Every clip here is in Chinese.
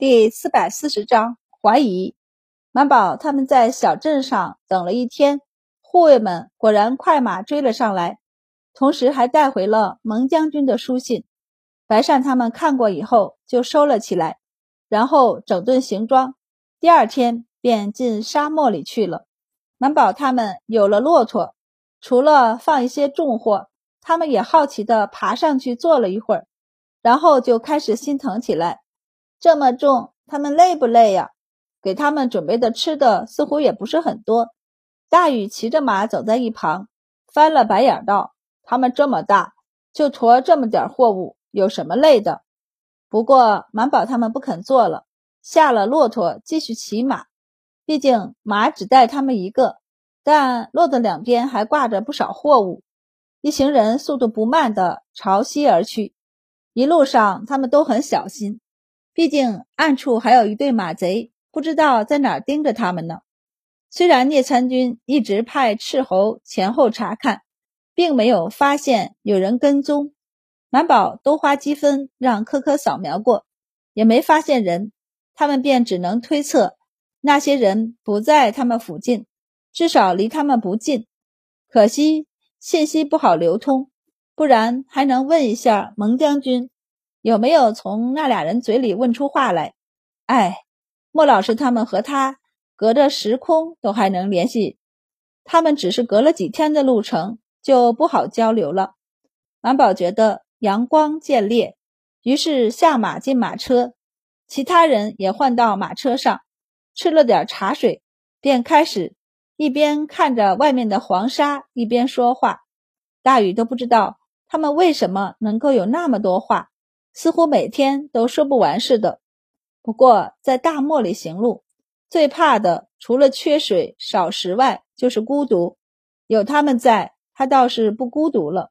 第四百四十章怀疑。满宝他们在小镇上等了一天，护卫们果然快马追了上来，同时还带回了蒙将军的书信。白善他们看过以后就收了起来，然后整顿行装，第二天便进沙漠里去了。满宝他们有了骆驼，除了放一些重货，他们也好奇地爬上去坐了一会儿，然后就开始心疼起来。这么重，他们累不累呀？给他们准备的吃的似乎也不是很多。大禹骑着马走在一旁，翻了白眼道：“他们这么大，就驮这么点货物，有什么累的？”不过满宝他们不肯坐了，下了骆驼继续骑马。毕竟马只带他们一个，但骆驼两边还挂着不少货物。一行人速度不慢地朝西而去，一路上他们都很小心。毕竟暗处还有一队马贼，不知道在哪儿盯着他们呢。虽然聂参军一直派斥候前后查看，并没有发现有人跟踪，满宝都花积分让科科扫描过，也没发现人，他们便只能推测那些人不在他们附近，至少离他们不近。可惜信息不好流通，不然还能问一下蒙将军。有没有从那俩人嘴里问出话来？哎，莫老师他们和他隔着时空都还能联系，他们只是隔了几天的路程，就不好交流了。满宝觉得阳光渐烈，于是下马进马车，其他人也换到马车上，吃了点茶水，便开始一边看着外面的黄沙，一边说话。大禹都不知道他们为什么能够有那么多话。似乎每天都说不完似的。不过在大漠里行路，最怕的除了缺水少食外，就是孤独。有他们在，他倒是不孤独了。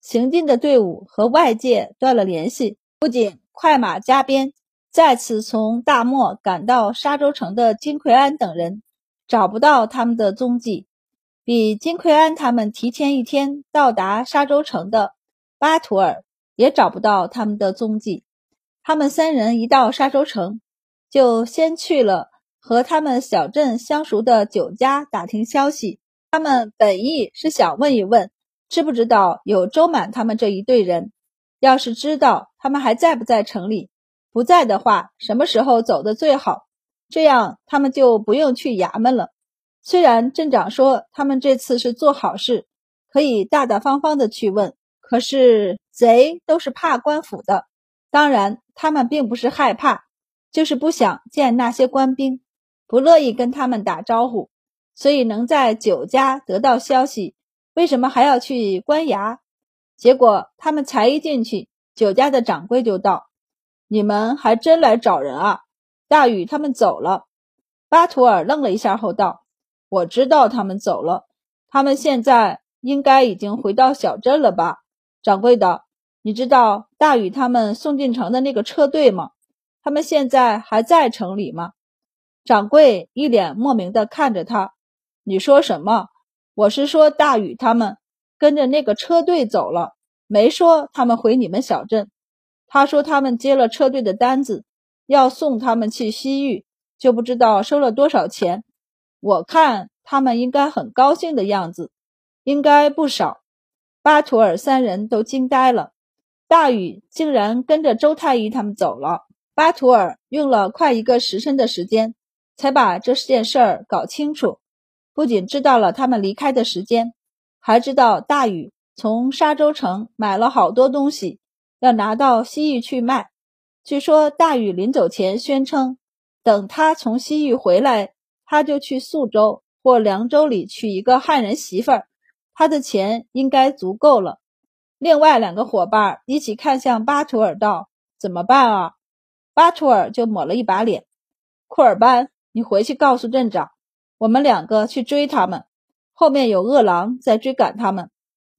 行进的队伍和外界断了联系，不仅快马加鞭，再次从大漠赶到沙洲城的金奎安等人找不到他们的踪迹。比金奎安他们提前一天到达沙洲城的巴图尔。也找不到他们的踪迹。他们三人一到沙洲城，就先去了和他们小镇相熟的酒家打听消息。他们本意是想问一问，知不知道有周满他们这一队人。要是知道他们还在不在城里，不在的话，什么时候走的最好？这样他们就不用去衙门了。虽然镇长说他们这次是做好事，可以大大方方的去问。可是贼都是怕官府的，当然他们并不是害怕，就是不想见那些官兵，不乐意跟他们打招呼，所以能在酒家得到消息，为什么还要去官衙？结果他们才一进去，酒家的掌柜就道：“你们还真来找人啊！”大禹他们走了。巴图尔愣了一下后道：“我知道他们走了，他们现在应该已经回到小镇了吧？”掌柜的，你知道大禹他们送进城的那个车队吗？他们现在还在城里吗？掌柜一脸莫名的看着他，你说什么？我是说大禹他们跟着那个车队走了，没说他们回你们小镇。他说他们接了车队的单子，要送他们去西域，就不知道收了多少钱。我看他们应该很高兴的样子，应该不少。巴图尔三人都惊呆了，大禹竟然跟着周太医他们走了。巴图尔用了快一个时辰的时间，才把这件事儿搞清楚。不仅知道了他们离开的时间，还知道大禹从沙洲城买了好多东西，要拿到西域去卖。据说大禹临走前宣称，等他从西域回来，他就去宿州或凉州里娶一个汉人媳妇儿。他的钱应该足够了。另外两个伙伴一起看向巴图尔，道：“怎么办啊？”巴图尔就抹了一把脸：“库尔班，你回去告诉镇长，我们两个去追他们，后面有恶狼在追赶他们，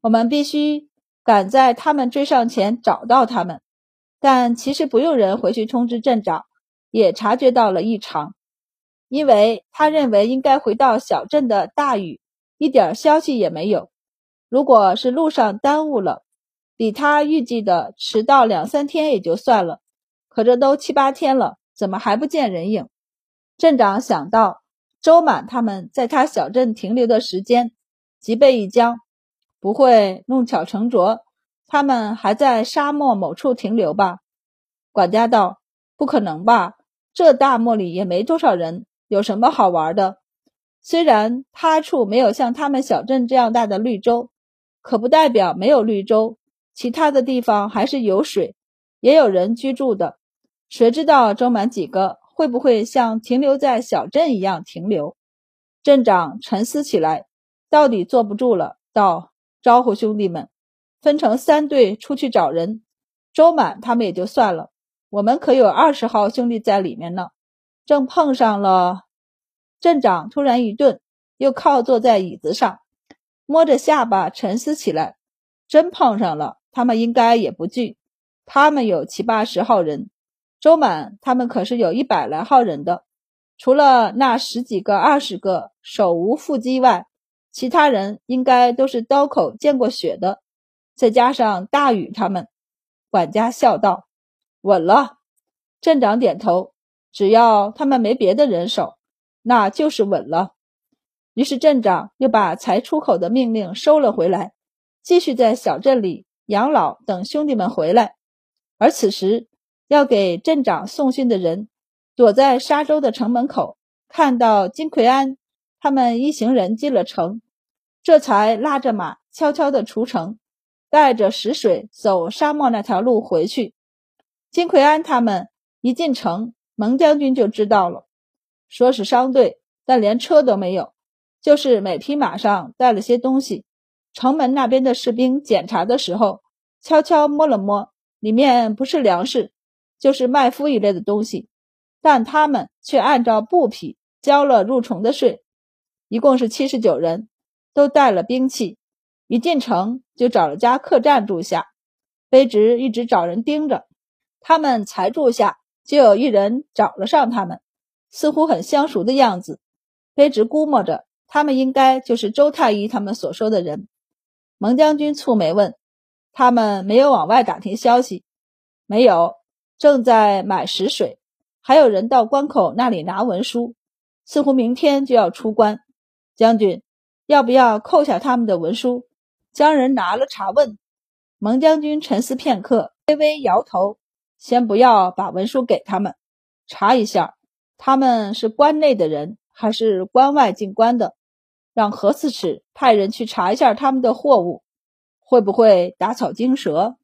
我们必须赶在他们追上前找到他们。”但其实不用人回去通知镇长，也察觉到了异常，因为他认为应该回到小镇的大雨。一点消息也没有。如果是路上耽误了，比他预计的迟到两三天也就算了。可这都七八天了，怎么还不见人影？镇长想到周满他们在他小镇停留的时间，脊背一僵，不会弄巧成拙，他们还在沙漠某处停留吧？管家道：“不可能吧，这大漠里也没多少人，有什么好玩的？虽然他处没有像他们小镇这样大的绿洲，可不代表没有绿洲，其他的地方还是有水，也有人居住的。谁知道周满几个会不会像停留在小镇一样停留？”镇长沉思起来，到底坐不住了，道：“招呼兄弟们，分成三队出去找人。周满他们也就算了。”我们可有二十号兄弟在里面呢，正碰上了。镇长突然一顿，又靠坐在椅子上，摸着下巴沉思起来。真碰上了，他们应该也不惧。他们有七八十号人，周满他们可是有一百来号人的。除了那十几个、二十个手无缚鸡外，其他人应该都是刀口见过血的。再加上大禹他们，管家笑道。稳了，镇长点头。只要他们没别的人手，那就是稳了。于是镇长又把才出口的命令收了回来，继续在小镇里养老，等兄弟们回来。而此时要给镇长送信的人，躲在沙洲的城门口，看到金奎安他们一行人进了城，这才拉着马悄悄地出城，带着食水走沙漠那条路回去。金奎安他们一进城，蒙将军就知道了，说是商队，但连车都没有，就是每匹马上带了些东西。城门那边的士兵检查的时候，悄悄摸了摸，里面不是粮食，就是麦麸一类的东西，但他们却按照布匹交了入城的税，一共是七十九人，都带了兵器，一进城就找了家客栈住下，卑职一直找人盯着。他们才住下，就有一人找了上他们，似乎很相熟的样子。卑职估摸着，他们应该就是周太医他们所说的人。蒙将军蹙眉问：“他们没有往外打听消息？”“没有，正在买食水。还有人到关口那里拿文书，似乎明天就要出关。将军，要不要扣下他们的文书，将人拿了查问？”蒙将军沉思片刻，微微摇头。先不要把文书给他们，查一下他们是关内的人还是关外进关的，让何四尺派人去查一下他们的货物，会不会打草惊蛇。